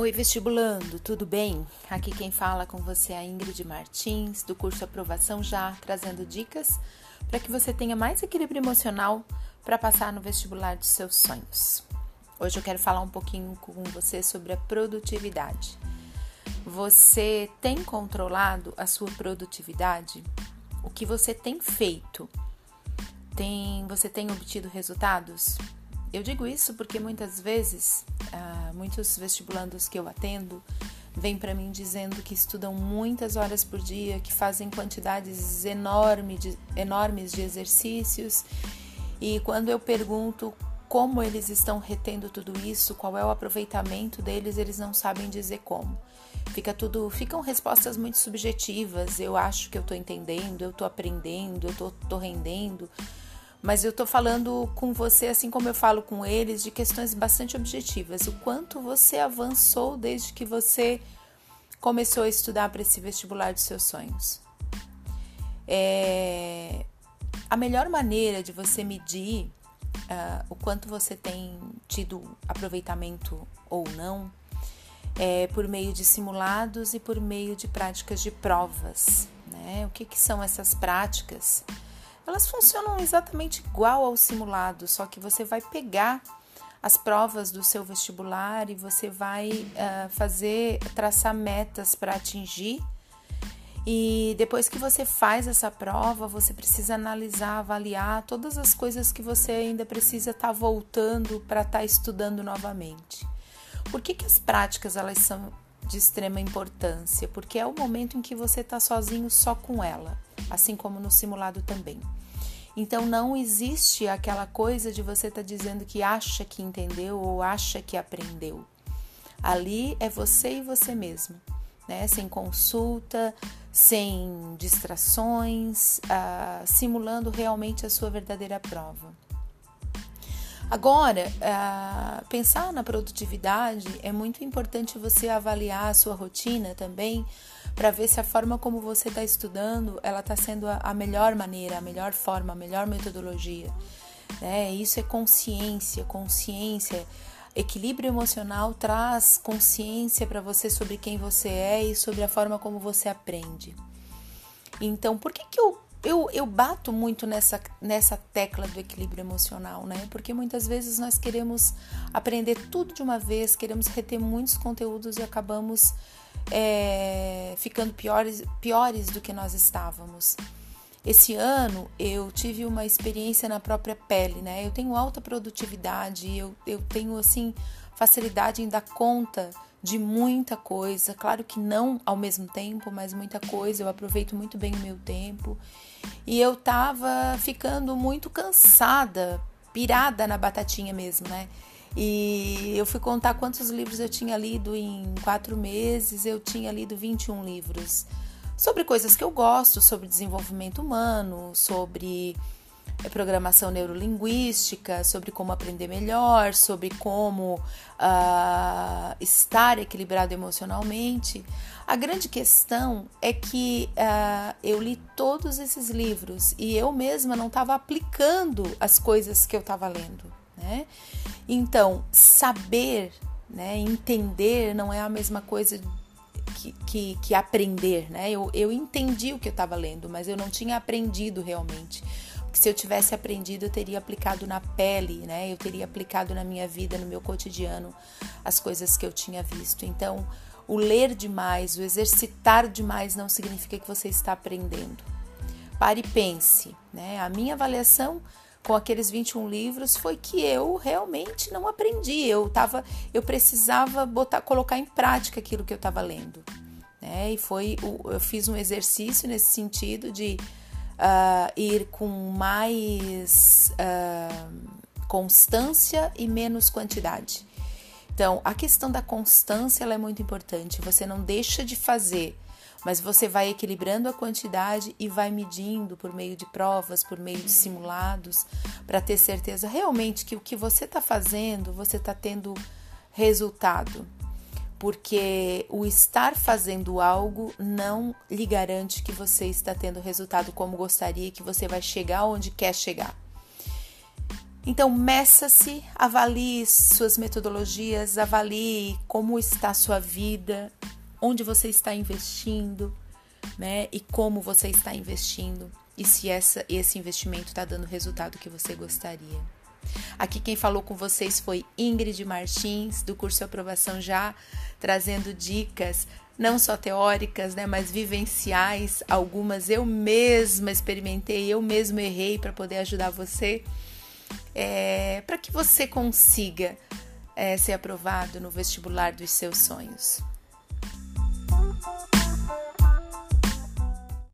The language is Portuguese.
Oi, vestibulando, tudo bem? Aqui quem fala com você é a Ingrid Martins, do curso Aprovação Já, trazendo dicas para que você tenha mais equilíbrio emocional para passar no vestibular dos seus sonhos. Hoje eu quero falar um pouquinho com você sobre a produtividade. Você tem controlado a sua produtividade? O que você tem feito? Tem, você tem obtido resultados? Eu digo isso porque muitas vezes, muitos vestibulandos que eu atendo vêm para mim dizendo que estudam muitas horas por dia, que fazem quantidades enorme de, enormes de exercícios, e quando eu pergunto como eles estão retendo tudo isso, qual é o aproveitamento deles, eles não sabem dizer como. Fica tudo, ficam respostas muito subjetivas. Eu acho que eu estou entendendo, eu estou aprendendo, eu estou rendendo mas eu tô falando com você, assim como eu falo com eles, de questões bastante objetivas. O quanto você avançou desde que você começou a estudar para esse vestibular dos seus sonhos. É... A melhor maneira de você medir uh, o quanto você tem tido aproveitamento ou não é por meio de simulados e por meio de práticas de provas. Né? O que, que são essas práticas? Elas funcionam exatamente igual ao simulado, só que você vai pegar as provas do seu vestibular e você vai uh, fazer, traçar metas para atingir. E depois que você faz essa prova, você precisa analisar, avaliar todas as coisas que você ainda precisa estar tá voltando para estar tá estudando novamente. Por que, que as práticas elas são de extrema importância? Porque é o momento em que você está sozinho só com ela, assim como no simulado também. Então não existe aquela coisa de você estar tá dizendo que acha que entendeu ou acha que aprendeu. Ali é você e você mesmo, né? Sem consulta, sem distrações, uh, simulando realmente a sua verdadeira prova. Agora, uh, pensar na produtividade é muito importante você avaliar a sua rotina também para ver se a forma como você está estudando ela está sendo a, melhor maneira, a melhor forma, a melhor metodologia. Né? Isso é consciência, consciência. Equilíbrio emocional traz consciência para você sobre quem você é e sobre a forma como você aprende. Então, por que, que eu, eu, eu bato muito nessa, nessa tecla do equilíbrio emocional, né? Porque muitas vezes nós queremos aprender tudo de uma vez, queremos reter muitos conteúdos e acabamos é, ficando piores, piores do que nós estávamos. Esse ano eu tive uma experiência na própria pele, né? Eu tenho alta produtividade, eu, eu tenho assim facilidade em dar conta de muita coisa. Claro que não ao mesmo tempo, mas muita coisa. Eu aproveito muito bem o meu tempo. E eu tava ficando muito cansada, pirada na batatinha mesmo, né? E eu fui contar quantos livros eu tinha lido em quatro meses. Eu tinha lido 21 livros sobre coisas que eu gosto, sobre desenvolvimento humano, sobre eh, programação neurolinguística, sobre como aprender melhor, sobre como uh, estar equilibrado emocionalmente. A grande questão é que uh, eu li todos esses livros e eu mesma não estava aplicando as coisas que eu estava lendo né? Então, saber, né, entender não é a mesma coisa que, que, que aprender, né? Eu, eu entendi o que eu estava lendo, mas eu não tinha aprendido realmente. Porque se eu tivesse aprendido, eu teria aplicado na pele, né? Eu teria aplicado na minha vida, no meu cotidiano, as coisas que eu tinha visto. Então, o ler demais, o exercitar demais não significa que você está aprendendo. Pare e pense, né? A minha avaliação com aqueles 21 livros foi que eu realmente não aprendi. Eu tava, eu precisava botar, colocar em prática aquilo que eu estava lendo. Né? E foi, eu fiz um exercício nesse sentido de uh, ir com mais uh, constância e menos quantidade. Então, a questão da constância é muito importante. Você não deixa de fazer mas você vai equilibrando a quantidade e vai medindo por meio de provas, por meio de simulados, para ter certeza realmente que o que você está fazendo, você está tendo resultado. Porque o estar fazendo algo não lhe garante que você está tendo resultado como gostaria, que você vai chegar onde quer chegar. Então, meça-se, avalie suas metodologias, avalie como está a sua vida, onde você está investindo, né? E como você está investindo e se essa, esse investimento está dando o resultado que você gostaria. Aqui quem falou com vocês foi Ingrid Martins, do curso Aprovação Já, trazendo dicas não só teóricas, né, mas vivenciais. Algumas eu mesma experimentei, eu mesma errei para poder ajudar você, é, para que você consiga é, ser aprovado no vestibular dos seus sonhos.